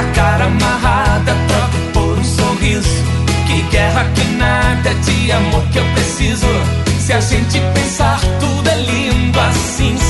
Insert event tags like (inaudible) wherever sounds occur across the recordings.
A cara amarrada, troca por um sorriso. Que guerra, que nada de amor que eu preciso. Se a gente pensar, tudo é lindo, assim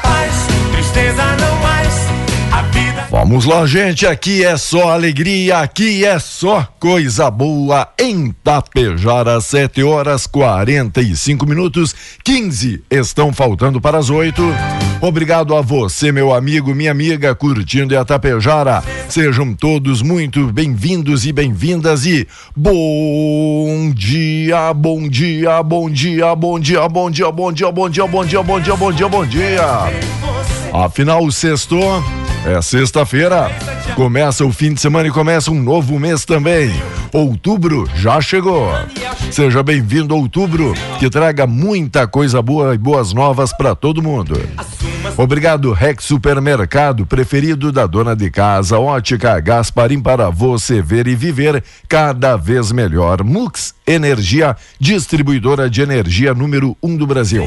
Vamos lá, gente. Aqui é só alegria, aqui é só coisa boa. Em Tapejara, 7 horas 45 minutos, 15 estão faltando para as 8. Obrigado a você, meu amigo, minha amiga, curtindo a Tapejara. Sejam todos muito bem-vindos e bem-vindas e bom dia, bom dia, bom dia, bom dia, bom dia, bom dia, bom dia, bom dia, bom dia, bom dia, bom dia. Afinal, sextou, é sexta-feira. Começa o fim de semana e começa um novo mês também. Outubro já chegou. Seja bem-vindo outubro, que traga muita coisa boa e boas novas para todo mundo. Obrigado, Rex Supermercado, preferido da dona de casa, Ótica Gasparim, para você ver e viver cada vez melhor. Mux Energia, distribuidora de energia número um do Brasil.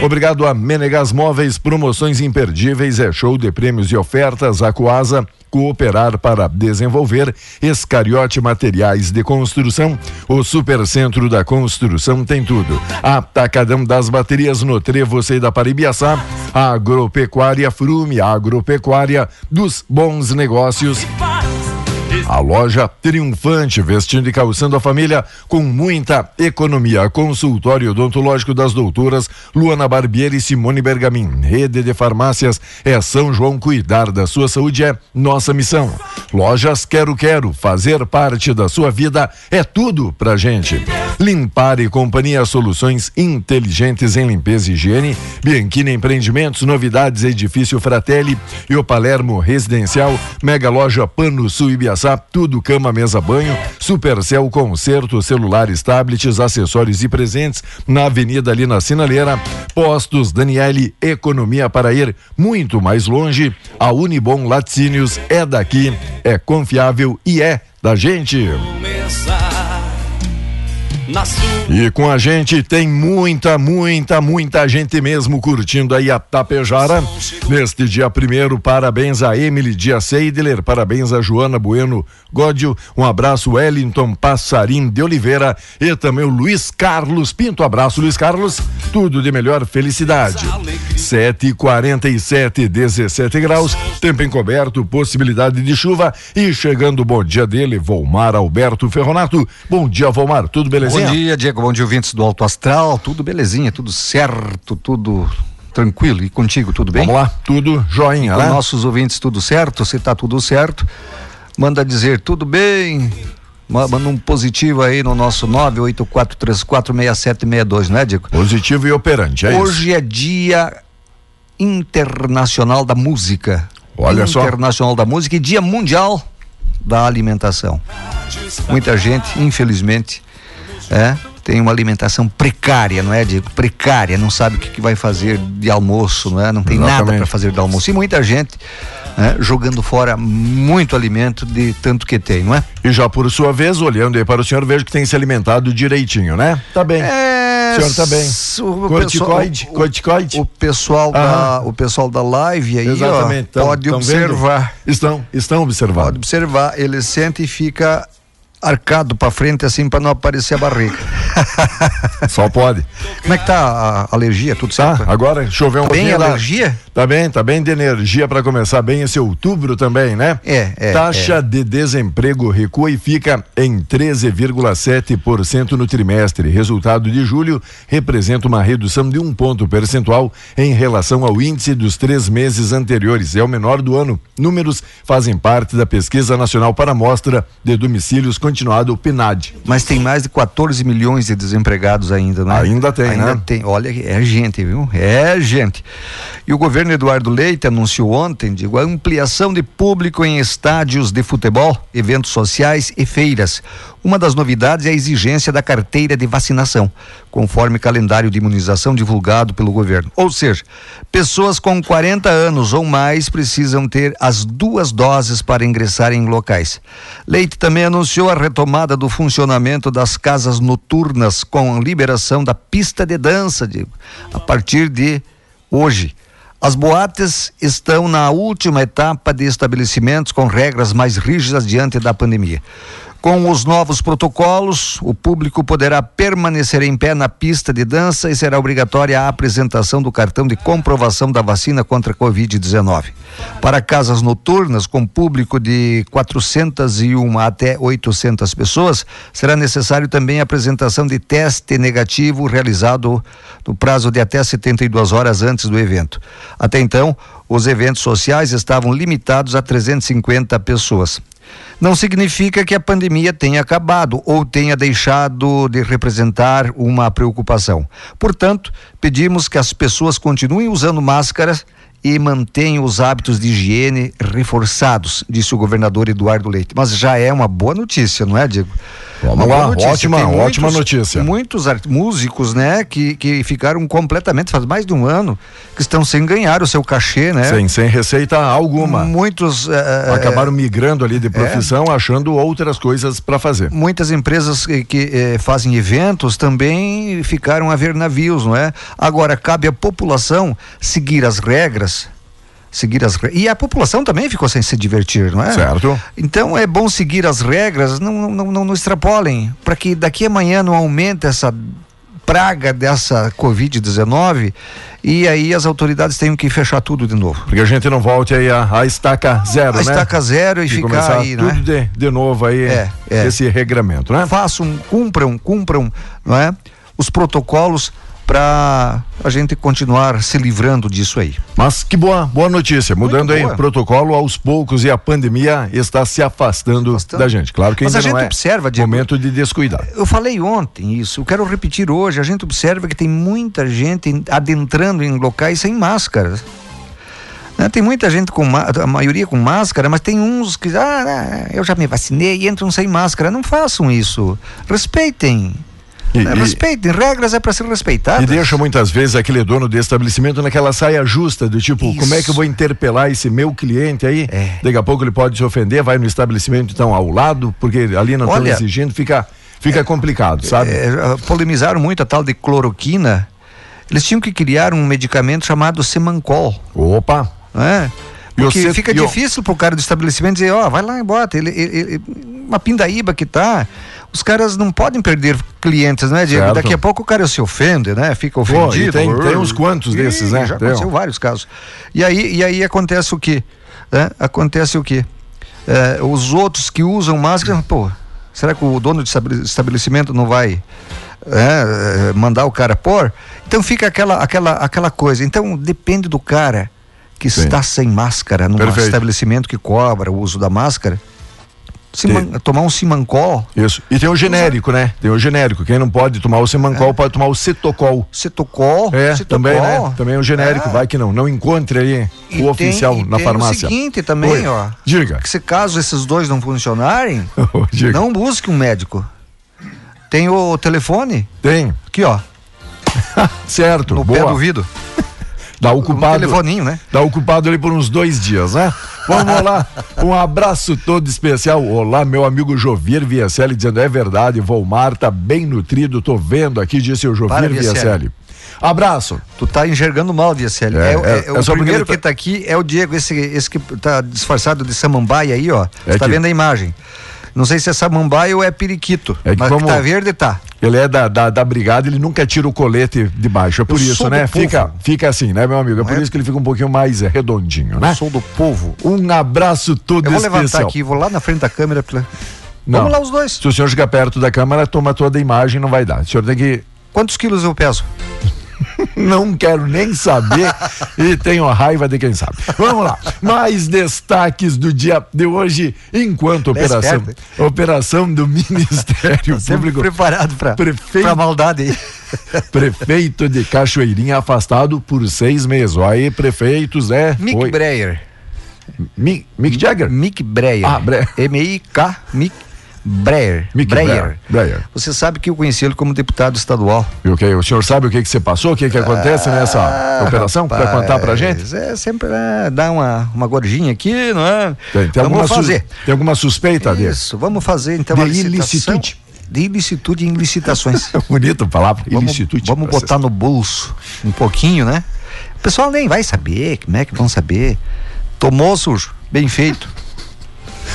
A Obrigado a Menegas Móveis, promoções imperdíveis, é show de prêmios e ofertas, Acuasa, cooperar para desenvolver, Escariote Materiais de Construção, o Supercentro da Construção tem tudo. Atacadão das Baterias no Trevo e da Paribiaçá, Agropecuária Frume, Agropecuária dos Bons Negócios. A loja triunfante, vestindo e calçando a família com muita economia. Consultório odontológico das doutoras Luana Barbieri e Simone Bergamin. Rede de farmácias é São João. Cuidar da sua saúde é nossa missão. Lojas Quero Quero, fazer parte da sua vida é tudo pra gente. Limpar e Companhia Soluções inteligentes em limpeza e higiene. Bianchini Empreendimentos, novidades Edifício Fratelli e o Palermo Residencial. Mega Loja Pano Sul Ibiaçá, tudo cama, mesa, banho. Supercel Concerto, celulares, tablets, acessórios e presentes na Avenida ali na Sinaleira. Postos Daniele, economia para ir muito mais longe. A Unibom Laticínios é daqui, é confiável e é da gente. começar. E com a gente tem muita, muita, muita gente mesmo curtindo aí a Tapejara. Neste dia primeiro, parabéns a Emily Dias Seidler, parabéns a Joana Bueno Gódio, um abraço Wellington Passarim de Oliveira e também o Luiz Carlos Pinto. Abraço, Luiz Carlos, tudo de melhor felicidade. 7 e 47 17 graus, tempo encoberto, possibilidade de chuva e chegando o bom dia dele, Volmar Alberto Ferronato. Bom dia, Volmar, tudo belezinha? Bom dia, Diego, bom dia, ouvintes do Alto Astral, tudo belezinha, tudo certo, tudo tranquilo. E contigo, tudo bem? Vamos lá, tudo joinha, né? nossos ouvintes, tudo certo? Se tá tudo certo, manda dizer tudo bem. Ma- Manda um positivo aí no nosso 984346762, né, Diego? Positivo e operante, é isso. Hoje é dia internacional da música. Olha só. Internacional da música e dia mundial da alimentação. Muita gente, infelizmente, é, tem uma alimentação precária, não é, Diego? Precária, não sabe o que, que vai fazer de almoço, não é? Não tem nada Exatamente. para fazer de almoço. E muita gente né, jogando fora muito alimento de tanto que tem, não é? E já por sua vez, olhando aí para o senhor, vejo que tem se alimentado direitinho, né? Tá bem. É, O senhor tá bem. o Corticoide, pessoal- o- corticoide. O pessoal da, o pessoal da live aí, Exatamente. ó, tão- pode tão observar. vendo? Estão, estão observando. Pode observar, ele sente e fica arcado para frente assim para não aparecer a barriga. (laughs) Só pode. Como é que tá a alergia? Tudo Tá, certo? agora choveu um Bem pouquinho lá. alergia? Tá bem, tá bem de energia para começar bem esse outubro também, né? É, é, Taxa é. de desemprego recua e fica em 13,7% no trimestre. Resultado de julho representa uma redução de um ponto percentual em relação ao índice dos três meses anteriores. É o menor do ano. Números fazem parte da Pesquisa Nacional para Amostra de Domicílios Continuado, PNAD. Mas tem mais de 14 milhões de desempregados ainda, né? Ainda tem, ainda né? tem. Olha, é gente, viu? É gente. E o governo Eduardo Leite anunciou ontem, digo, a ampliação de público em estádios de futebol, eventos sociais e feiras. Uma das novidades é a exigência da carteira de vacinação, conforme calendário de imunização divulgado pelo governo. Ou seja, pessoas com 40 anos ou mais precisam ter as duas doses para ingressar em locais. Leite também anunciou a retomada do funcionamento das casas noturnas com liberação da pista de dança, digo, a partir de hoje. As boates estão na última etapa de estabelecimentos com regras mais rígidas diante da pandemia. Com os novos protocolos, o público poderá permanecer em pé na pista de dança e será obrigatória a apresentação do cartão de comprovação da vacina contra a Covid-19. Para casas noturnas com público de 401 até 800 pessoas, será necessário também a apresentação de teste negativo realizado no prazo de até 72 horas antes do evento. Até então, os eventos sociais estavam limitados a 350 pessoas. Não significa que a pandemia tenha acabado ou tenha deixado de representar uma preocupação. Portanto, pedimos que as pessoas continuem usando máscaras e mantenham os hábitos de higiene reforçados, disse o governador Eduardo Leite. Mas já é uma boa notícia, não é, Diego? Vamos lá, notícia. ótima, Tem ótima muitos- notícia. Muitos músicos, né, que, que ficaram completamente, faz mais de um ano, que estão sem ganhar o seu cachê, né? Sem, sem receita alguma. Muitos. eh, eh, Acabaram migrando ali de profissão, achando outras coisas para fazer. Muitas empresas que, que, eh, fazem eventos também ficaram a ver navios, não é? Agora, cabe à população seguir as regras. Seguir as re- E a população também ficou sem se divertir, não é? Certo. Então é bom seguir as regras, não, não, não, não extrapolem, para que daqui a amanhã não aumente essa praga dessa Covid-19 e aí as autoridades tenham que fechar tudo de novo. Porque a gente não volte aí a, a estaca zero, A né? estaca zero e, E ficar aí, é? tudo de, de novo aí, É, é. esse regramento, né? façam, cumpram, cumpram, não é? Os protocolos para a gente continuar se livrando disso aí. Mas que boa, boa notícia. Mudando Muito aí boa. o protocolo aos poucos e a pandemia está se afastando, Afastando. da gente. Claro que Mas ainda a não gente é observa, Diego. momento de descuidar. Eu falei ontem isso, eu quero repetir hoje. A gente observa que tem muita gente adentrando em locais sem máscaras. Né? Tem muita gente com a maioria com máscara, mas tem uns que ah, né, eu já me vacinei e entram sem máscara. Não façam isso. Respeitem. E, Respeitem. Regras é para ser respeitadas. e deixa muitas vezes aquele dono de estabelecimento naquela saia justa, do tipo, Isso. como é que eu vou interpelar esse meu cliente aí? É. Daqui a pouco ele pode se ofender, vai no estabelecimento então ao lado, porque ali não estão exigindo, fica, fica complicado, sabe? É, polemizaram muito a tal de cloroquina. Eles tinham que criar um medicamento chamado Semancol. Opa! Né? E Porque fica e o- difícil pro cara do estabelecimento dizer, ó, vai lá e bota. Ele, ele- ele- uma pindaíba que tá. Os caras não podem perder clientes, né, Diego? Certo. Daqui a pouco o cara se ofende, né? Fica Pô, ofendido. tem- tem uns quantos desses, né? Já Tem. aconteceu vários casos. E aí, e aí acontece o quê? né? Acontece o quê? É, os outros que usam máscara, pô, será que o dono de estabele- estabelecimento não vai é, é, mandar o cara pôr? Então fica aquela, aquela, aquela coisa. Então depende do cara que Sim. está sem máscara num Perfeito. estabelecimento que cobra o uso da máscara. Sim. Siman- tomar um simancol, Isso. E tem o genérico, né? Tem o genérico. Quem não pode tomar o Semancol pode tomar o Cetocol. cetocol, É, cetocol. também, né? Também o genérico, É. vai que não. Não encontre aí E o oficial tem- e na tem farmácia. O seguinte também, Oi. ó. Diga. Que se caso esses dois não funcionarem, (laughs) não busque um médico. Tem o telefone Tem. aqui, ó, (laughs) Certo. no boa. pé do vidro. (laughs) Dá Um ocupado. telefoninho, né? Tá ocupado ali por uns dois dias, né? Vamos lá, (laughs) um abraço todo especial. Olá, meu amigo Jovir Viacelli, dizendo é verdade, Volmar tá bem nutrido, tô vendo aqui, disse o Jovir Para, Viacelli. Viacelli. Abraço. Tu tá enxergando mal, Diacelli. É, É, é, é- é o primeiro tá- que tá aqui é o Diego, esse, esse que tá disfarçado de samambaia aí, ó. É tá que- vendo a imagem. Não sei se é samambaia ou é periquito. É que mas como- que tá verde, tá. Ele é da, da, da brigada, ele nunca tira o colete de baixo. É por Eu isso, né? Fica, fica assim, né, meu amigo? É por é? isso que ele fica um pouquinho mais é, redondinho, né? Sou do povo. Um abraço todo Eu vou especial. levantar aqui, vou lá na frente da câmera. pra- Não. Vamos lá os dois. Se o senhor chegar perto da câmera, toma toda a imagem, não vai dar. O senhor tem que Quantos quilos eu peso? (laughs) Não quero nem saber e tenho raiva de quem sabe. Vamos lá. Mais destaques do dia de hoje, enquanto Desce operação, operação do (laughs) Ministério Público. preparado pra, Prefeito- pra maldade. (laughs) Prefeito de Cachoeirinha afastado por seis meses. Aí, prefeitos, né? Mick Foi- Breyer. Mi- Mick Jagger? Mick Breyer. Ah, Breyer. M-I-K, Mick Breyer. Mick Breyer. Breyer. Você sabe que eu conheci ele como deputado estadual. E o que? O senhor sabe o que, que você passou? O que, que acontece nessa Ah, operação? Para contar pra gente? É sempre né, dar uma, uma gorjinha aqui, não é? Tem, tem vamos fazer. Tem alguma suspeita dele? Isso, vamos fazer então De a licitação. ilicitude. De ilicitude e ilicitações. (laughs) Bonita palavra, vamos ilicitude. vamos botar no bolso um pouquinho, né? O pessoal nem vai saber, como é que vão saber? Tomou sujo, bem feito.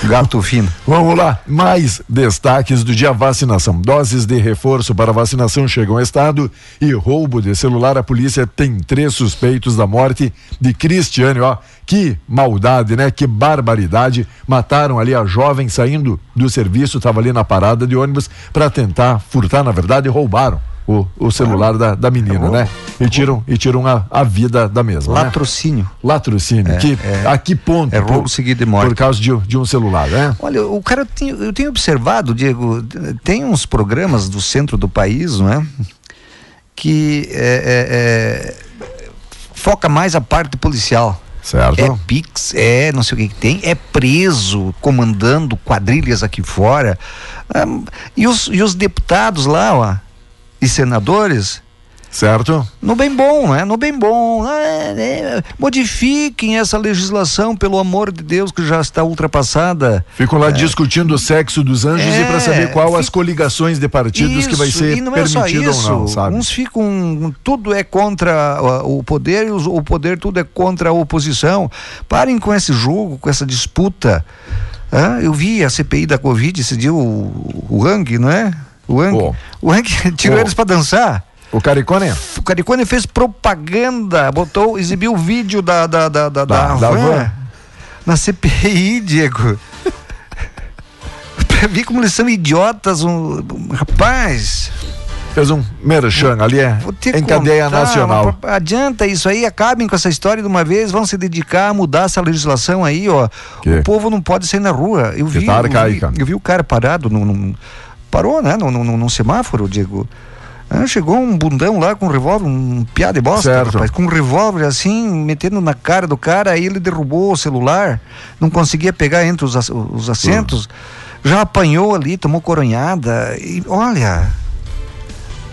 Gato fino. Vamos lá, mais destaques do dia vacinação. Doses de reforço para vacinação chegam ao estado e roubo de celular. A polícia tem três suspeitos da morte de Cristiane. Ó, que maldade, né? Que barbaridade. Mataram ali a jovem saindo do serviço, estava ali na parada de ônibus para tentar furtar, na verdade, roubaram. O, o celular da, da menina, né? E tiram, e tiram a, a vida da mesma. né? Latrocínio. Latrocínio. que, a que ponto? é roubo por- seguido de morte. Por causa de, de um celular, né? Olha, o cara tem, eu tenho observado, Diego, tem uns programas do centro do país, não é? Que é, é, é, foca mais a parte policial. Certo? É Pix, é não sei o que, que tem, é preso comandando quadrilhas aqui fora. Ah, e, os, e os deputados lá, ó, e senadores, Certo? no bem bom, né? No bem bom. Ah, é, modifiquem essa legislação, pelo amor de Deus, que já está ultrapassada. Ficam lá discutindo o sexo dos anjos É, e para saber qual as coligações de partidos que vai Isso, ser e não é só permitido isso. ou não, sabe? Uns ficam. Tudo é contra o poder e o poder tudo é contra a oposição. Parem com esse jogo, com essa disputa. Ah, eu vi a CPI da Covid esse dia, o, o Hang, não é? O Hang. Pô. O Hang (laughs) tirou Pô. eles para dançar. O Caricone? O Caricone fez propaganda, botou, exibiu o vídeo da, da, da, da, Da- da van van. na CPI, Diego. (laughs) pra ver como eles são idiotas, um, um- rapaz. Fez um merchan ali, é em cadeia contar, nacional. Adianta isso aí, acabem com essa história de uma vez, vão se dedicar a mudar essa legislação aí, ó. Que? O povo não pode sair na rua. Eu vi, tá eu vi, eu vi o cara parado num, num- parou, né, num, num, num semáforo, Diego. Ah, chegou um bundão lá com um revólver, um piada de bosta, Certo. rapaz, com um revólver assim, metendo na cara do cara, aí ele derrubou o celular, não conseguia pegar entre os, os assentos, já apanhou ali, tomou coronhada, e olha,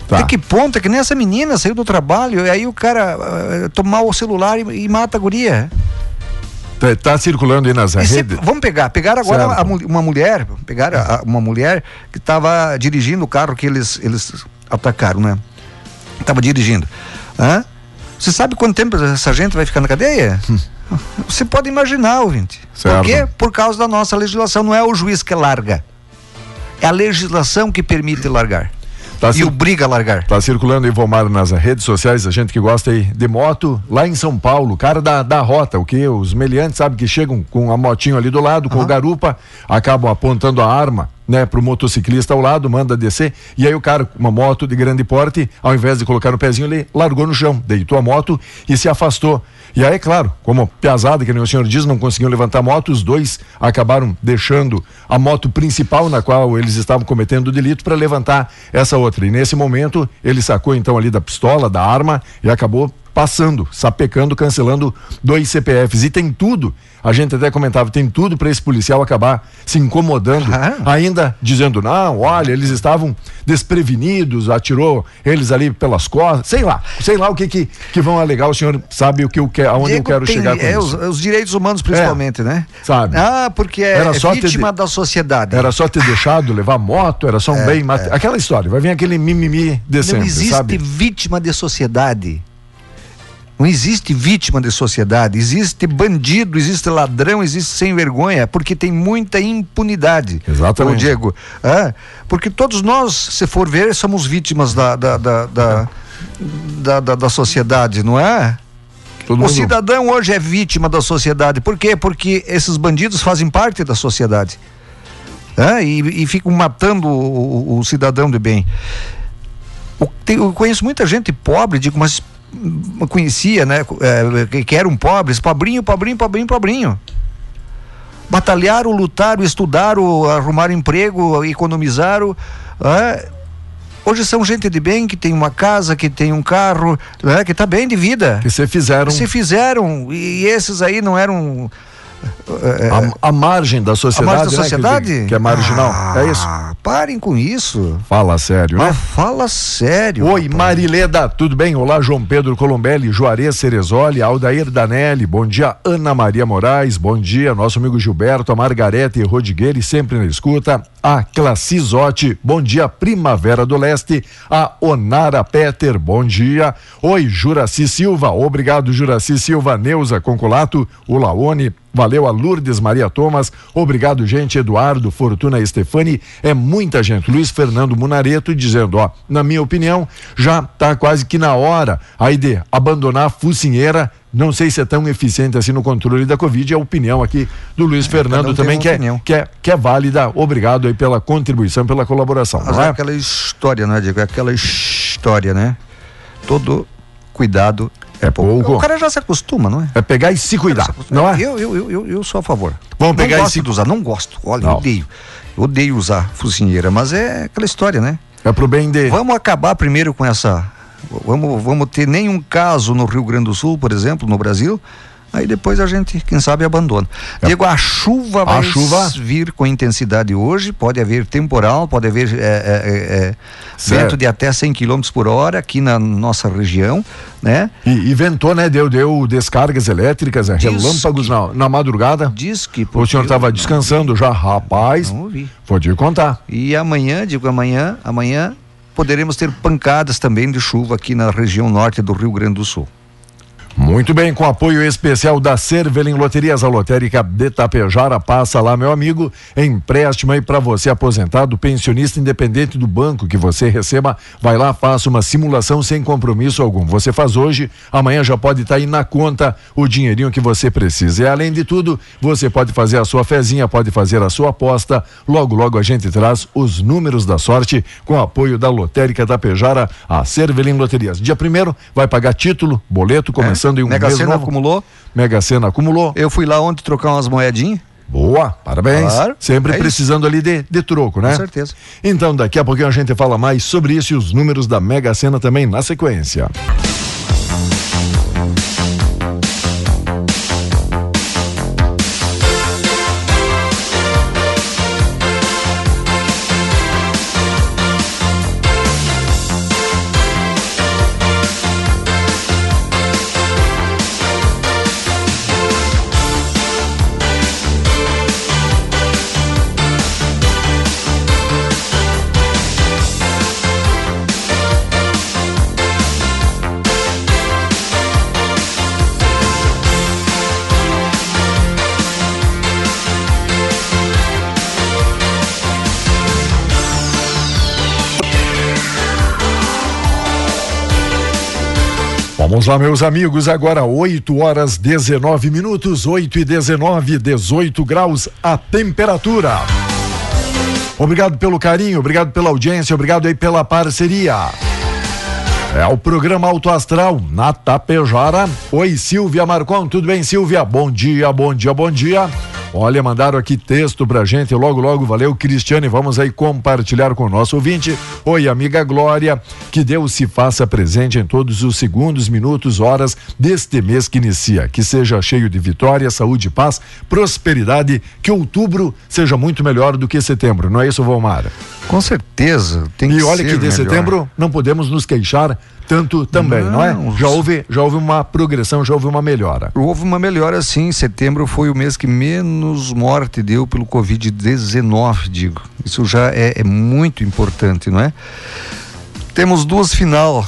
Tá. até que ponto é que nem essa menina saiu do trabalho e aí o cara ah, tomar o celular e, e mata a guria. Tá, tá circulando aí nas redes. vamos pegar, pegar agora a uma mulher, pegar a- a- uma mulher que estava dirigindo o carro que eles, eles atacaram, né? Estava dirigindo. Hã? Você sabe quanto tempo essa gente vai ficar na cadeia? Você pode imaginar, ouvinte. Certo. Por quê? Por causa da nossa legislação. Não é o juiz que larga. É a legislação que permite largar. Tá e obriga a largar. Tá circulando aí, Vomar, nas redes sociais, a gente que gosta aí de moto, lá em São Paulo, o cara da, da rota, o que? Os meliantes, sabe, que chegam com a motinho ali do lado, com o garupa, acabam apontando a arma, né, pro motociclista ao lado, manda descer, e aí o cara, com uma moto de grande porte, ao invés de colocar no pezinho, ele largou no chão, deitou a moto e se afastou. E aí, claro, como piazada, que o senhor diz, não conseguiam levantar a moto, os dois acabaram deixando a moto principal na qual eles estavam cometendo o delito para levantar essa outra. E nesse momento, ele sacou então ali da pistola, da arma e acabou passando, sapecando, cancelando dois CPFs. E tem tudo, a gente até comentava, tem tudo para esse policial acabar se incomodando, ainda dizendo, não, olha, eles estavam desprevenidos, atirou eles ali pelas costas, sei lá, sei lá o que que, que vão alegar, o senhor sabe o que eu quero, aonde eu Diego, quero tem- chegar com é, isso. os, os direitos humanos principalmente, né? Sabe. Ah, porque é, Era é só vítima de- da sociedade. Era só ter deixado levar moto, era só um bem mate... Aquela história, vai vir aquele mimimi de É, Não existe sabe? vítima de sociedade. Não existe vítima de sociedade. Existe bandido, existe ladrão, existe sem vergonha, porque tem muita impunidade. Exatamente. Diego. Ah, porque todos nós, se for ver, somos vítimas da, da, da, da, da, da- da sociedade, não é? Todo O mundo- cidadão hoje é vítima da sociedade. Por quê? Porque esses bandidos fazem parte da sociedade. Hã? E, e ficam matando o, o- o cidadão de bem. Eu conheço muita gente pobre, digo, mas conhecia, né? é, que- que eram pobres, pobrinho, pobrinho, pobrinho, pobrinho. Batalharam, lutaram, estudaram, arrumaram emprego, economizaram. hã? Hoje são gente de bem que tem uma casa, que tem um carro, né? que está bem de vida. Que se fizeram Se fizeram, e esses aí não eram. É, a, a margem da a sociedade, mais da né, que- sociedade? Que, é marginal, Ah, é isso? Parem com isso. Fala sério, né? Mas fala sério. Oi, rapaz. Marileda, tudo bem? Olá, João Pedro Colombelli, Juarez Cerezoli, Aldair Danelli, bom dia, Ana Maria Moraes, bom dia, nosso amigo Gilberto, a Margarete Rodigueira, sempre na escuta, a Classizotti, bom dia, Primavera do Leste, a Onara Peter, bom dia, oi, Juraci Silva, obrigado, Juraci Silva, Neuza Concolato, o Laone, Valeu a Lourdes Maria Thomas, obrigado, gente. Eduardo, Fortuna Stefani, é muita gente. Luiz Fernando Munareto dizendo: ó, na minha opinião, já tá quase que na hora aí de abandonar a focinheira. Não sei se é tão eficiente assim no controle da Covid. É a opinião aqui do Luiz Fernando um também, que é, que, é, que é válida. Obrigado aí pela contribuição, pela colaboração. Mas é é? aquela história, né, Diego? É aquela história, né? Todo cuidado É pouco. O cara já se acostuma, não é? É pegar e se cuidar, não é? Eu, eu, eu, eu, sou a favor. Vamos não pegar gosto esse- de usar, não gosto. Olha, Não. eu odeio. Eu odeio usar focinheira, mas é aquela história, né? É pro bem de. Vamos acabar primeiro com essa. Vamos, vamos ter nenhum caso no Rio Grande do Sul, por exemplo, no Brasil. Aí depois a gente, quem sabe, abandona. Diego, a chuva A vai chuva- vir com intensidade hoje, pode haver temporal, pode haver é, é, é, é, vento de até 100 km por hora aqui na nossa região, né? E, e ventou, né? Deu, deu descargas elétricas, é, Diz relâmpagos na, na madrugada. Diz que. O senhor estava descansando já, rapaz. Não ouvi. Vou te contar. E amanhã, digo amanhã, amanhã poderemos ter pancadas também de chuva aqui na região norte do Rio Grande do Sul. Muito bem, com apoio especial da Cervelim Loterias, a lotérica de Tapejara, passa lá, meu amigo, empréstimo aí para você aposentado, pensionista independente do banco que você receba, vai lá, faça uma simulação sem compromisso algum. Você faz hoje, amanhã já pode estar aí na conta o dinheirinho que você precisa. E além de tudo, você pode fazer a sua fezinha, pode fazer a sua aposta. Logo, logo a gente traz os números da sorte com apoio da lotérica Tapejara, a Cervelim Loterias. Dia primeiro vai pagar título, boleto, começando em um Mega mês Sena novo. acumulou. Mega Sena acumulou. Eu fui lá ontem trocar umas moedinhas. Boa, parabéns. Claro, Sempre é precisando ali de, de troco, né? Com certeza. Então, daqui a pouquinho a gente fala mais sobre isso e os números da Mega Sena também na sequência. Vamos lá, meus amigos, agora 8 horas 19 minutos, 8 e 19, 18 graus a temperatura. Obrigado pelo carinho, obrigado pela audiência, obrigado aí pela parceria. É o programa Alto Astral na Tapejara. Oi, Silvia Marcon, tudo bem, Silvia? Bom dia, bom dia, bom dia. Olha, mandaram aqui texto pra gente, logo, logo, valeu, Cristiane, vamos aí compartilhar com o nosso ouvinte. Oi, amiga Glória, que Deus se faça presente em todos os segundos, minutos, horas deste mês que inicia. Que seja cheio de vitória, saúde, paz, prosperidade, que outubro seja muito melhor do que setembro, não é isso, Valmar? Com certeza, tem e que olha ser que de melhor. setembro não podemos nos queixar tanto também, não, é? Não, Já houve, já houve uma progressão, já houve uma melhora. Houve uma melhora sim, setembro foi o mês que menos morte deu pelo Covid-19, digo. Isso já é, é muito importante, não é? Temos duas final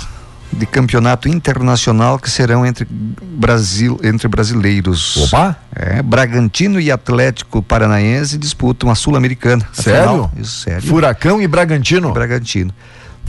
de campeonato internacional que serão entre Brasil, entre brasileiros. Opa! É, Bragantino e Atlético Paranaense disputam a Sul-Americana. Sério? final. Isso, sério. Furacão e Bragantino. Bragantino.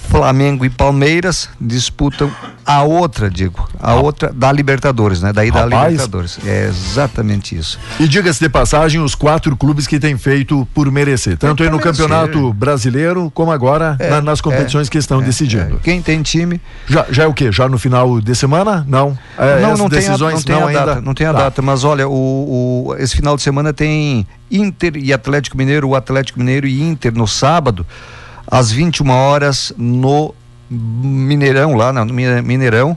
Flamengo e Palmeiras disputam a outra, digo, a outra da Libertadores, né? Daí da Rapaz. Libertadores. É exatamente isso. E diga-se de passagem, os quatro clubes que têm feito por merecer, tanto aí no merecer. Campeonato Brasileiro, como agora É, na- nas competições é, que estão é, decidindo. é. Quem tem time Já, já é o quê? Já no final de semana? Não. É, não, não tem, a, não tem a ainda. data, não tem a Tá. data, mas olha, o, o- esse final de semana tem Inter e Atlético Mineiro, o Atlético Mineiro e Inter no sábado, às 21 horas no Mineirão, lá no Mi- Mineirão.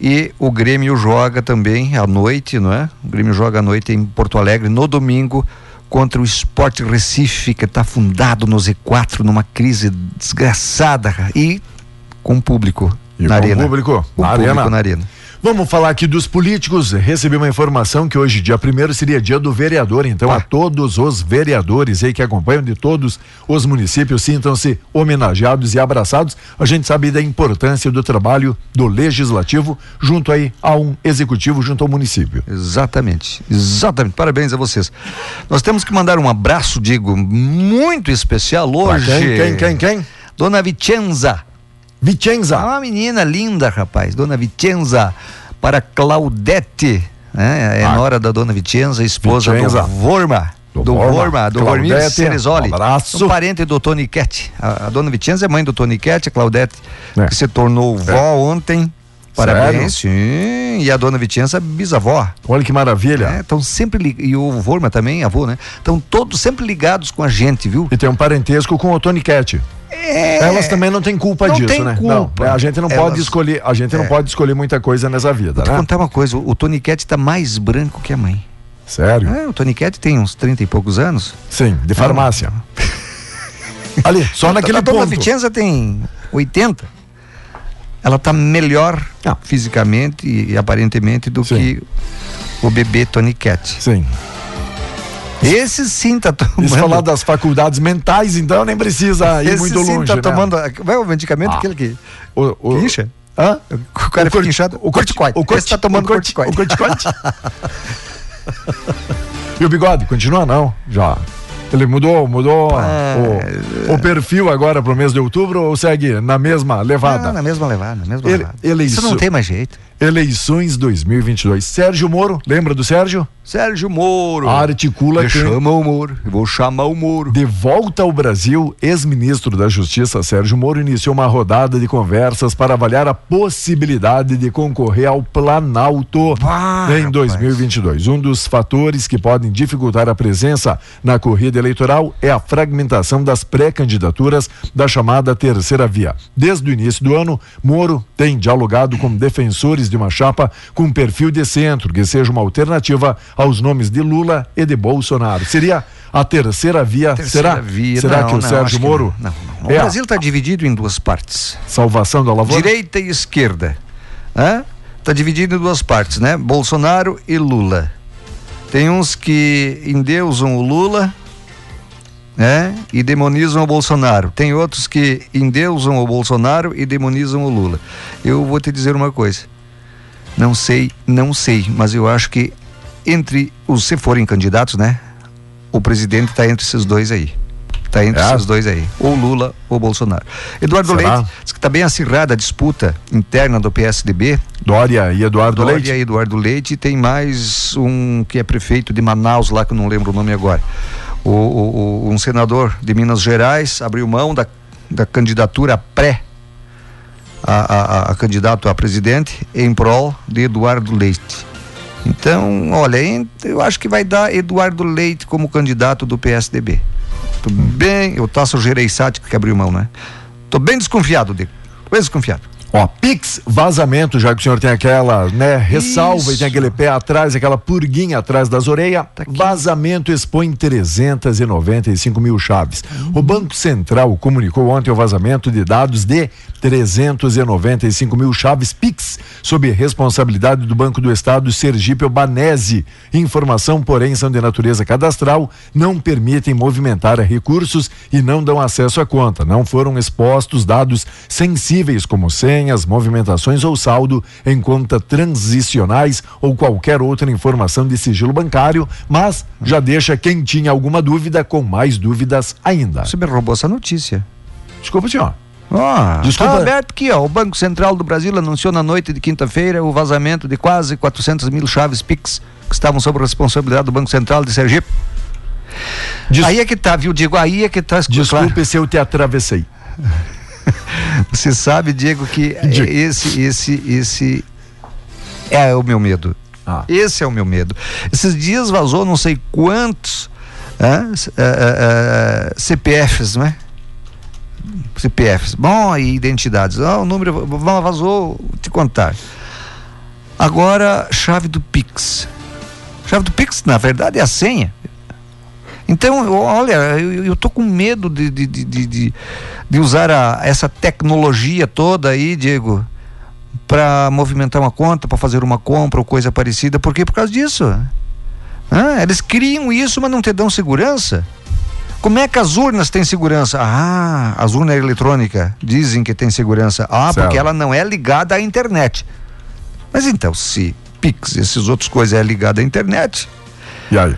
E o Grêmio joga também à noite, não é? O Grêmio joga à noite em Porto Alegre no domingo contra o Sport Recife, que está fundado no Z4 numa crise desgraçada e com público E na com arena. público Com na público arena. na arena. Vamos falar aqui dos políticos. Recebi uma informação que hoje, dia primeiro, seria dia do vereador. Então, Ah. a todos os vereadores aí que acompanham de todos os municípios, sintam-se homenageados e abraçados. A gente sabe da importância do trabalho do legislativo junto aí a um executivo, junto ao município. Exatamente, exatamente. Parabéns a vocês. Nós temos que mandar um abraço, digo, muito especial Pra hoje. Quem, quem, quem, quem? Dona Vicenza. Vicenza. É uma menina linda, rapaz. Dona Vicenza. Para Claudete, né? É Ah. nora da Dona Vicenza, esposa Vicenza. do Vorma. Do Do, Vorma. Vorma, do Vormir Ceresoli. um abraço. Um parente do Tony Cat. A, a Dona Vicenza é mãe do Tony Cat, a Claudete, É. que se tornou vó ontem. Parabéns, sim. E a Dona Vicenza, bisavó. Olha que maravilha. Estão sempre li- e o Vorma também, avô, né? Estão todos sempre ligados com a gente, viu? E tem um parentesco com o Tony Cat. É, Elas também não têm culpa Não disso, tem né? culpa. Não, a gente não Elas- pode escolher, a gente não É. pode escolher muita coisa nessa vida, Vou né? contar uma coisa, o Tony Cat tá mais branco que a mãe. Sério? É, o Tony Cat tem uns 30 e poucos anos. Sim, de farmácia. Ali, só naquele a Dona ponto. Vicenza tem 80. Ela tá melhor Ah. fisicamente e aparentemente do Sim. que o bebê Tony Cat. Sim. Esse sim tá tomando. Se falar das faculdades mentais, então nem precisa ir Esse muito sim longe, tá né? tomando. Vai o medicamento Ah. aquele que, O, o, que incha? Hã? O cara fica corti- inchado. O corticoide. O Esse tá tomando o corti- corticoide. O corticoide. (laughs) e o bigode, continua não? Já. Ele mudou, mudou Ah, o, o perfil agora pro mês de outubro ou segue na mesma levada? Ah, na mesma levada, na mesma Ele- levada. ele- Isso não isso- tem mais jeito. Eleições 2022. Sérgio Moro, lembra do Sérgio? Sérgio Moro. Articula Me quem- chama o Moro. Eu vou chamar o Moro. De volta ao Brasil, ex-ministro da Justiça Sérgio Moro iniciou uma rodada de conversas para avaliar a possibilidade de concorrer ao Planalto em rapaz. 2022. Um dos fatores que podem dificultar a presença na corrida eleitoral é a fragmentação das pré-candidaturas da chamada terceira via. Desde o início do ano, Moro tem dialogado com defensores de uma chapa com perfil de centro, que seja uma alternativa aos nomes de Lula e de Bolsonaro. Seria a terceira via? Terceira será via. será Não, que o não, Sérgio Moro Não, não, é O a Brasil está dividido em duas partes. salvação da lavoura? Direita e esquerda. Está dividido em duas partes, né? Bolsonaro e Lula. Tem uns que endeusam o Lula, né? E demonizam o Bolsonaro. Tem outros que endeusam o Bolsonaro e demonizam o Lula. Eu vou te dizer uma coisa. Não sei, não sei, mas eu acho que entre os se forem candidatos, né? O presidente está entre esses dois aí. Tá entre É? esses dois aí. Ou Lula ou Bolsonaro. Eduardo Será? Leite diz que está bem acirrada a disputa interna do PSDB. Dória e Eduardo Dória Leite. e Eduardo Leite e tem mais um que é prefeito de Manaus lá, que eu não lembro o nome agora. O, o- o- um senador de Minas Gerais abriu mão da, da candidatura pré a, a- a- candidato a presidente em prol de Eduardo Leite. Então, olha, eu acho que vai dar Eduardo Leite como candidato do PSDB. Tô bem, o Tasso Gereissati que abriu mão, né? Tô bem desconfiado dele. Bem desconfiado. Ó, Pix vazamento, já que o senhor tem aquela, né, ressalva e Isso. tem aquele pé atrás, aquela purguinha atrás das orelhas. Tá vazamento expõe 395 mil chaves. O Banco Central comunicou ontem o vazamento de dados de 395 mil chaves Pix, sob responsabilidade do Banco do Estado Sergipe Banese. Informação, porém, são de natureza cadastral, não permitem movimentar recursos e não dão acesso à conta. Não foram expostos dados sensíveis como senhas, movimentações ou saldo em conta transicionais ou qualquer outra informação de sigilo bancário, mas já deixa quem tinha alguma dúvida com mais dúvidas ainda. Você me roubou essa notícia. Desculpa, senhor. Ah, Desculpa. Tá aberto aqui, ó. O Banco Central do Brasil anunciou na noite de quinta-feira o vazamento de quase 400 mil chaves Pix que estavam sob responsabilidade do Banco Central de Sergipe. Des- Aí é que tá, viu, Diego? Aí é que tá. Desculpe claro. se eu te atravessei. (laughs) (laughs) Você sabe, Diego, que é, Diga. esse, esse, esse é o meu medo. Ah. Esse é o meu medo. Esses dias vazou não sei quantos eh, eh, eh, CPFs, né? CPFs. Bom, e identidades. Ah, o número va- vazou, vou te contar. Agora, chave do Pix. Chave do Pix, na verdade, é a senha. Então, olha, eu, eu tô com medo de, de, de, de, de- de usar a- essa tecnologia toda aí, Diego, para movimentar uma conta, para fazer uma compra ou coisa parecida. Por quê? Por causa disso. Ah, eles criam isso, mas não te dão segurança. Como é que as urnas têm segurança? Ah, as urnas eletrônicas dizem que tem segurança. Ah, Certo. porque ela não é ligada à internet. Mas então, se Pix, esses outros coisas é ligada à internet, E aí?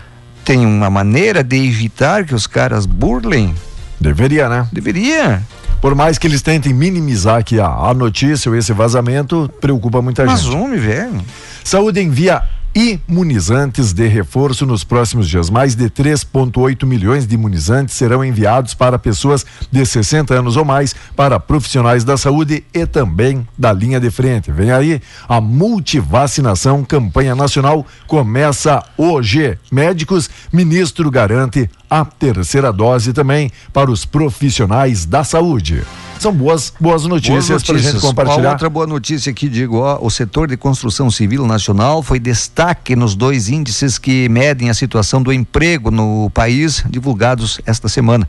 Tem uma maneira de evitar que os caras burlem? Deveria, né? Deveria. Por mais que eles tentem minimizar aqui a, a notícia ou esse vazamento, preocupa muita Mas gente. homem, velho. Saúde envia imunizantes de reforço nos próximos dias. Mais de 3,8 milhões de imunizantes serão enviados para pessoas de 60 anos ou mais, para profissionais da saúde e também da linha de frente. Vem aí a multivacinação, campanha nacional, começa hoje. Médicos, ministro garante a terceira dose também para os profissionais da saúde. São boas, boas notícias, para a gente Uma compartilhar. outra boa notícia aqui, digo, ó, o setor de construção civil nacional foi destaque nos dois índices que medem a situação do emprego no país, divulgados esta semana.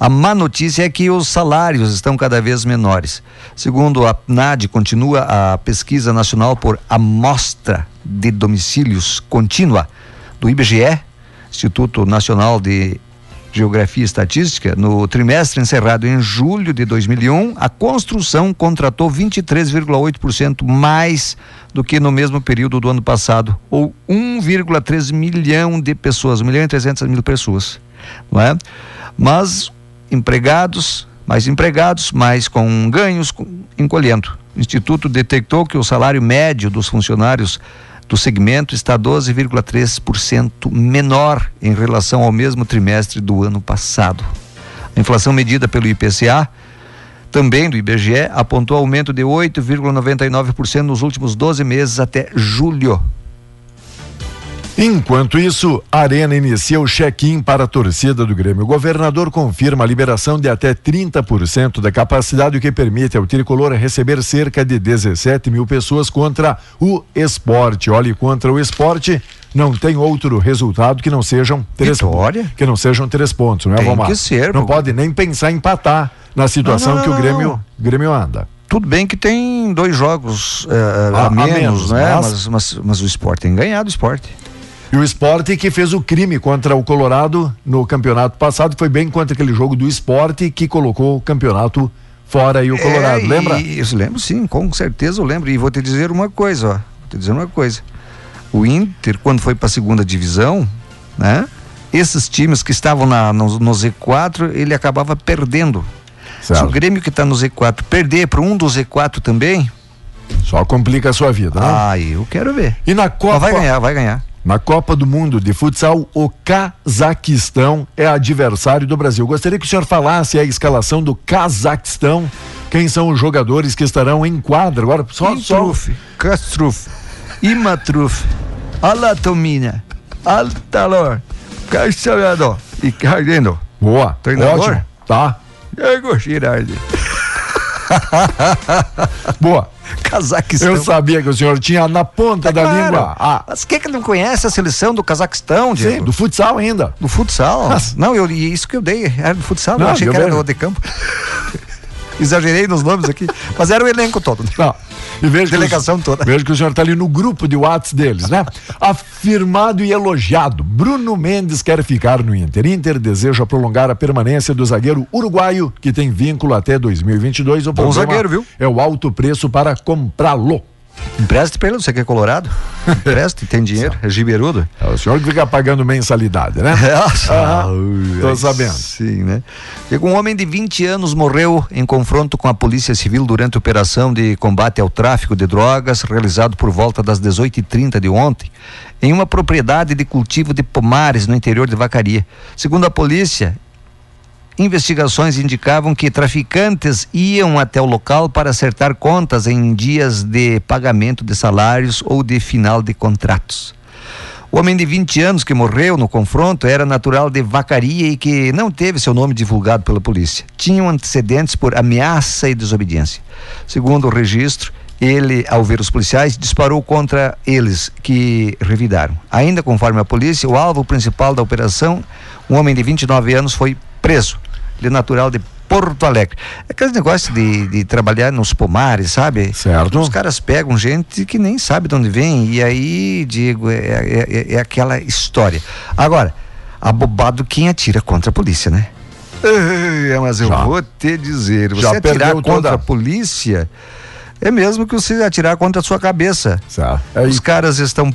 A má notícia é que os salários estão cada vez menores. Segundo a PNAD, continua a pesquisa nacional por amostra de domicílios contínua do IBGE, Instituto Nacional de Geografia e Estatística, no trimestre encerrado em julho de 2001, a construção contratou 23,8% mais do que no mesmo período do ano passado, ou 1,3 milhão de pessoas, 1 milhão e 300 mil pessoas, não é? Mas empregados, mais empregados, mas com ganhos com- encolhendo. O Instituto detectou que o salário médio dos funcionários do segmento está 12,3% menor em relação ao mesmo trimestre do ano passado. A inflação medida pelo IPCA, também do IBGE, apontou aumento de 8,99% nos últimos 12 meses até julho. Enquanto isso, a Arena inicia o check-in para a torcida do Grêmio. O governador confirma a liberação de até 30% da capacidade, o que permite ao tricolor receber cerca de 17 mil pessoas contra o esporte. Olhe, contra o esporte não tem outro resultado que não sejam três Vitória? que não sejam três pontos, não é, Tem Vomar? que ser, Não pode nem pensar em empatar na situação Não, não, que o não, Grêmio, não. Grêmio anda. Tudo bem que tem dois jogos eh, A- a, a menos, menos, né? mas- Mas, mas, mas o esporte tem ganhado o esporte. E o esporte que fez o crime contra o Colorado no campeonato passado, foi bem contra aquele jogo do esporte que colocou o campeonato fora e o Colorado, É, lembra? Eu lembro sim, com certeza eu lembro. E vou te dizer uma coisa, ó. Vou te dizer uma coisa. O Inter, quando foi para a segunda divisão, né? esses times que estavam na, no, no Z4, ele acabava perdendo. Se Certo. o Grêmio que está no Z4 perder para um do Z4 também, Só complica a sua vida, né? aí eu quero ver. E na Copa. Mas vai ganhar, vai ganhar. Na Copa do Mundo de Futsal, o Cazaquistão é adversário do Brasil. Gostaria que o senhor falasse a escalação do Cazaquistão. Quem são os jogadores que estarão em quadra? Agora, só, só. Intruf, Kastruf, Imatruf, Alatomina, Altalor, Castelhador e Cardeno. Boa. Treinador? Ótimo. Tá. Diego Girardi. (laughs) Boa. (laughs) Cazaquistão. Eu sabia que o senhor tinha na ponta É da claro. língua. Ah, Mas quem que não conhece a seleção do Cazaquistão, Diego? sim, do futsal ainda. Do futsal? Mas- Não, eu, isso que eu dei, era do futsal, Não, eu achei eu que era do de campo. (laughs) Exagerei nos nomes aqui, mas era o elenco todo. Não. E vejo Delegação o, toda. Vejo que o senhor está ali no grupo de WhatsApp deles, né? (laughs) Afirmado e elogiado. Bruno Mendes quer ficar no Inter. Inter deseja prolongar a permanência do zagueiro uruguaio, que tem vínculo até 2022. O Bom zagueiro, viu? É o alto preço para comprá-lo. Empreste pra ele, você que é colorado? (laughs) Empreste, tem dinheiro, é giberudo. É o senhor que fica pagando mensalidade, né? (laughs) Aham, tô sabendo. Sim, né? Um homem de 20 anos morreu em confronto com a Polícia Civil durante a operação de combate ao tráfico de drogas realizado por volta das 18h30 de ontem em uma propriedade de cultivo de pomares no interior de Vacaria. Segundo a polícia, investigações indicavam que traficantes iam até o local para acertar contas em dias de pagamento de salários ou de final de contratos. O homem de 20 anos que morreu no confronto era natural de Vacaria e que não teve seu nome divulgado pela polícia. Tinham antecedentes por ameaça e desobediência. Segundo o registro, ele, ao ver os policiais, disparou contra eles, que revidaram. Ainda conforme a polícia, o alvo principal da operação, um homem de 29 anos, foi preso. Ele é natural de Porto Alegre. É aquele negócio de, de trabalhar nos pomares, sabe? Certo. Os caras pegam gente que nem sabe de onde vem, e aí, Diego, é, é- é- é aquela história. Agora, abobado quem atira contra a polícia, né? É, mas eu Já. vou te dizer, você Já atirar contra toda- a polícia é mesmo que você atirar contra a sua cabeça. Certo. É, Os caras estão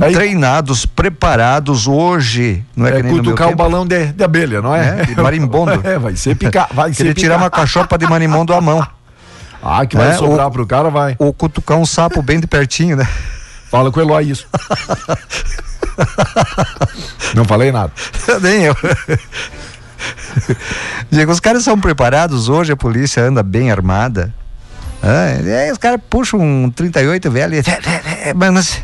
Aí- treinados, preparados hoje. Não é, é cutucar o balão de, de abelha, não é? É, de marimbondo. (laughs) É, vai ser picar. Vai ser Querer tirar picar. uma cachopa de marimbondo à mão. (laughs) Ah, que vai É, sobrar o- pro cara, vai. Ou cutucar um sapo bem de pertinho, né? Fala com o Eloy isso. (laughs) Não falei nada. Nem eu. Diego, os caras são preparados hoje, a polícia anda bem armada. É, é, os caras puxam um 38 velho. e- Mas, mas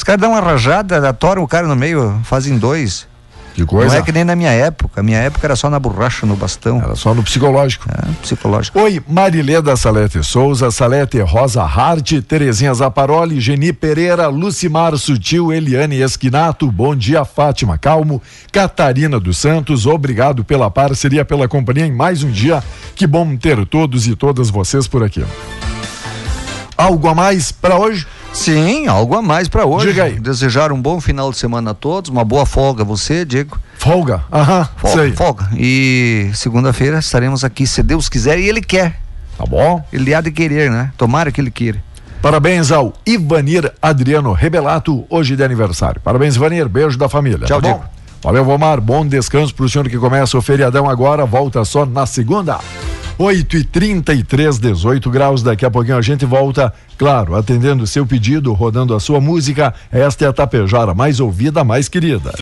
os caras dão uma rajada, atoram o cara no meio, fazem dois. Que coisa. Não é que nem na minha época. Minha época era só na borracha, no bastão. Era só no psicológico. É, psicológico. Oi, Marileda Salete Souza, Salete Rosa Hart, Terezinha Zaparoli, Geni Pereira, Lucimar Sutil, Eliane Esquinato, bom dia Fátima Calmo, Catarina dos Santos, obrigado pela parceria, pela companhia em mais um dia. Que bom ter todos e todas vocês por aqui. Algo a mais para hoje? Sim, algo a mais pra hoje. Diga aí. Desejar um bom final de semana a todos, uma boa folga a você, Diego. Folga? Aham, Folga, sei. folga. E segunda-feira estaremos aqui, se Deus quiser, e Ele quer. Tá bom? Ele há de querer, né? Tomara que Ele queira. Parabéns ao Ivanir Adriano Rebelato, hoje de aniversário. Parabéns, Ivanir. Beijo da família. Tchau, tá bom? Diego. Valeu, Vomar. Bom descanso pro senhor que começa o feriadão agora. Volta só na segunda. 8 e 33 18 graus. Daqui a pouquinho a gente volta, claro, atendendo o seu pedido, rodando a sua música. Esta é a Tapejara mais ouvida, mais querida.